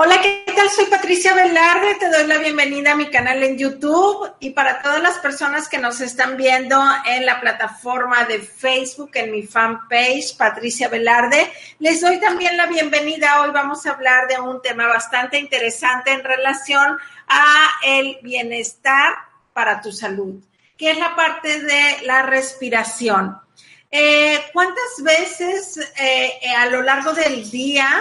Hola, ¿qué tal? Soy Patricia Velarde, te doy la bienvenida a mi canal en YouTube y para todas las personas que nos están viendo en la plataforma de Facebook, en mi fanpage, Patricia Velarde, les doy también la bienvenida. Hoy vamos a hablar de un tema bastante interesante en relación a el bienestar para tu salud, que es la parte de la respiración. Eh, ¿Cuántas veces eh, a lo largo del día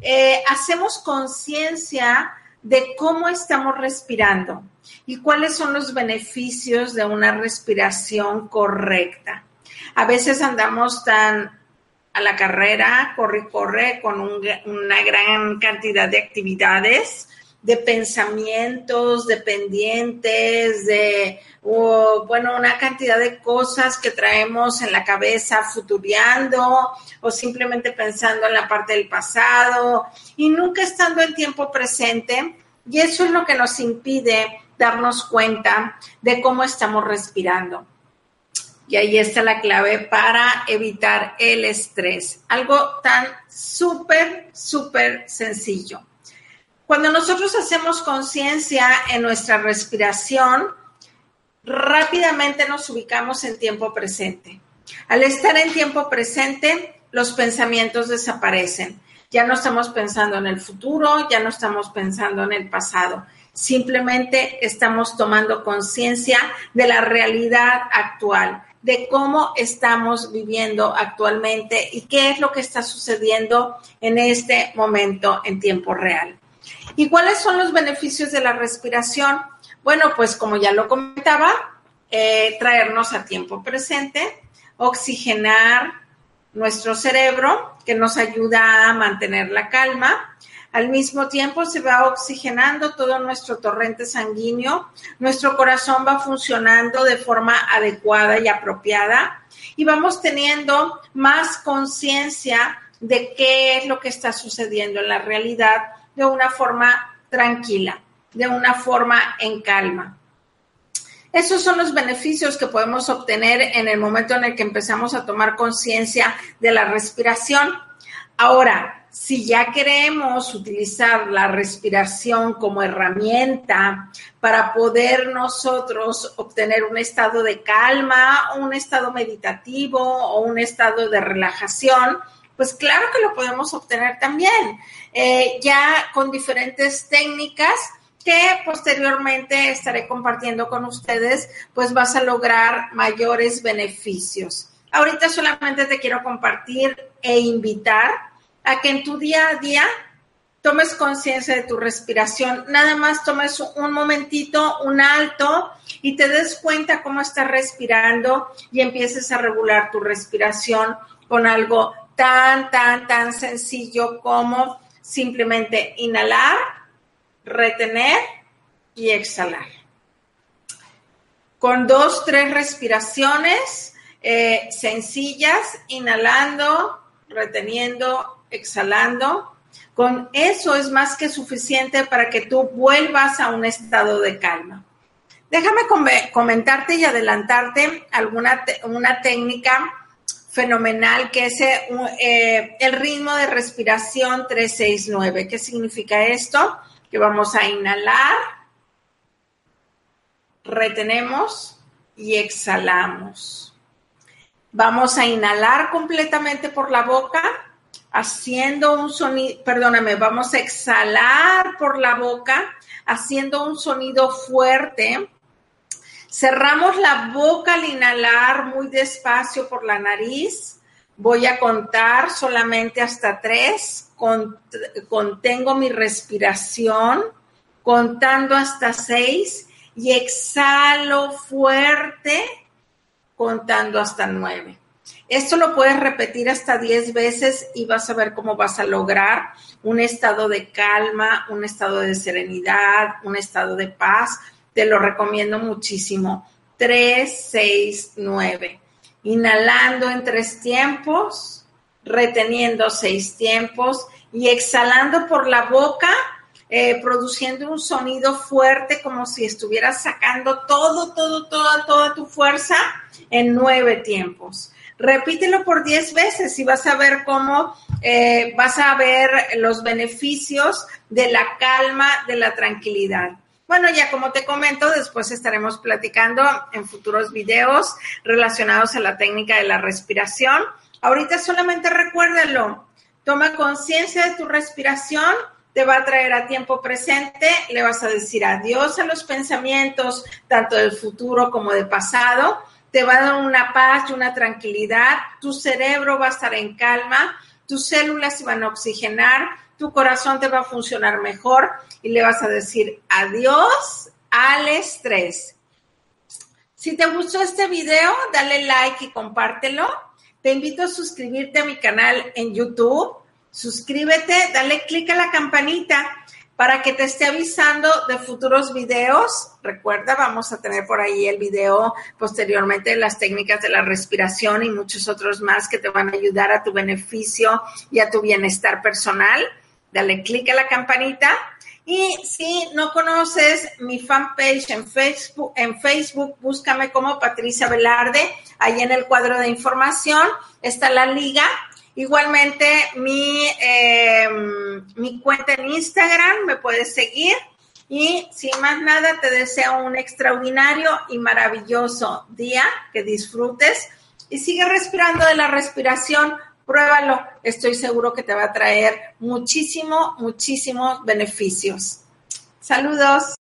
eh, hacemos conciencia de cómo estamos respirando y cuáles son los beneficios de una respiración correcta. A veces andamos tan a la carrera, corre, corre, con una gran cantidad de actividades de pensamientos, de pendientes, de, bueno, una cantidad de cosas que traemos en la cabeza futuriando o simplemente pensando en la parte del pasado y nunca estando en tiempo presente. Y eso es lo que nos impide darnos cuenta de cómo estamos respirando. Y ahí está la clave para evitar el estrés. Algo tan súper, súper sencillo. Cuando nosotros hacemos conciencia en nuestra respiración, rápidamente nos ubicamos en tiempo presente. Al estar en tiempo presente, los pensamientos desaparecen. Ya no estamos pensando en el futuro, ya no estamos pensando en el pasado. Simplemente estamos tomando conciencia de la realidad actual, de cómo estamos viviendo actualmente y qué es lo que está sucediendo en este momento en tiempo real. ¿Y cuáles son los beneficios de la respiración? Bueno, pues como ya lo comentaba, eh, traernos a tiempo presente, oxigenar nuestro cerebro, que nos ayuda a mantener la calma. Al mismo tiempo se va oxigenando todo nuestro torrente sanguíneo, nuestro corazón va funcionando de forma adecuada y apropiada y vamos teniendo más conciencia de qué es lo que está sucediendo en la realidad de una forma tranquila, de una forma en calma. Esos son los beneficios que podemos obtener en el momento en el que empezamos a tomar conciencia de la respiración. Ahora, si ya queremos utilizar la respiración como herramienta para poder nosotros obtener un estado de calma, un estado meditativo o un estado de relajación, pues claro que lo podemos obtener también, eh, ya con diferentes técnicas que posteriormente estaré compartiendo con ustedes, pues vas a lograr mayores beneficios. Ahorita solamente te quiero compartir e invitar a que en tu día a día tomes conciencia de tu respiración, nada más tomes un momentito, un alto y te des cuenta cómo estás respirando y empieces a regular tu respiración con algo tan, tan, tan sencillo como simplemente inhalar, retener y exhalar. Con dos, tres respiraciones eh, sencillas, inhalando, reteniendo, exhalando. Con eso es más que suficiente para que tú vuelvas a un estado de calma. Déjame comentarte y adelantarte alguna una técnica fenomenal que es eh, eh, el ritmo de respiración 369. ¿Qué significa esto? Que vamos a inhalar, retenemos y exhalamos. Vamos a inhalar completamente por la boca, haciendo un sonido, perdóname, vamos a exhalar por la boca, haciendo un sonido fuerte Cerramos la boca al inhalar muy despacio por la nariz. Voy a contar solamente hasta tres. contengo mi respiración, contando hasta seis y exhalo fuerte, contando hasta nueve. Esto lo puedes repetir hasta 10 veces y vas a ver cómo vas a lograr un estado de calma, un estado de serenidad, un estado de paz. Te lo recomiendo muchísimo. 3, 6, 9. Inhalando en tres tiempos, reteniendo seis tiempos y exhalando por la boca, eh, produciendo un sonido fuerte como si estuvieras sacando todo, todo, toda, toda tu fuerza en nueve tiempos. Repítelo por diez veces y vas a ver cómo eh, vas a ver los beneficios de la calma, de la tranquilidad. Bueno, ya como te comento, después estaremos platicando en futuros videos relacionados a la técnica de la respiración. Ahorita solamente recuérdalo, toma conciencia de tu respiración, te va a traer a tiempo presente, le vas a decir adiós a los pensamientos, tanto del futuro como del pasado, te va a dar una paz y una tranquilidad, tu cerebro va a estar en calma, tus células se van a oxigenar, tu corazón te va a funcionar mejor y le vas a decir adiós al estrés. Si te gustó este video, dale like y compártelo. Te invito a suscribirte a mi canal en YouTube. Suscríbete, dale click a la campanita para que te esté avisando de futuros videos. Recuerda, vamos a tener por ahí el video posteriormente de las técnicas de la respiración y muchos otros más que te van a ayudar a tu beneficio y a tu bienestar personal. Dale click a la campanita. Y si no conoces mi fanpage en Facebook, en Facebook, búscame como Patricia Velarde. Ahí en el cuadro de información está la liga. Igualmente, mi, em, mi cuenta en Instagram me puedes seguir. Y sin más nada, te deseo un extraordinario y maravilloso día, que disfrutes y sigue respirando de la respiración pruébalo, estoy seguro que te va a traer muchísimo, muchísimos beneficios. Saludos.